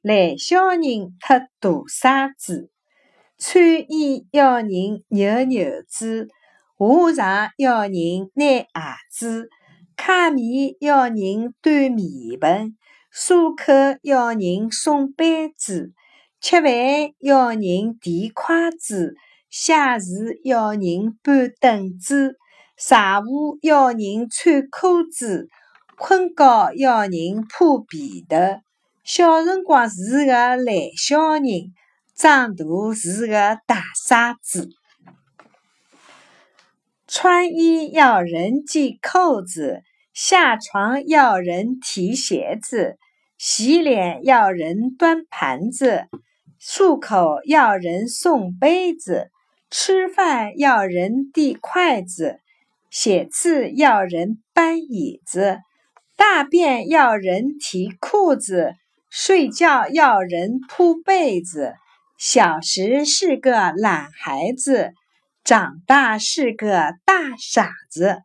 懒小人特大傻子。穿衣要人扭扭子，下床要人拿鞋子，揩面要人端面盆，漱口要人送杯子，吃饭要人递筷子，写字要人搬凳子，晒壶要人穿裤子，困觉要人铺被头。小辰光是个懒小人。长大是个大傻子，穿衣要人系扣子，下床要人提鞋子，洗脸要人端盘子，漱口要人送杯子，吃饭要人递筷子，写字要人搬椅子，大便要人提裤子，睡觉要人铺被子。小时是个懒孩子，长大是个大傻子。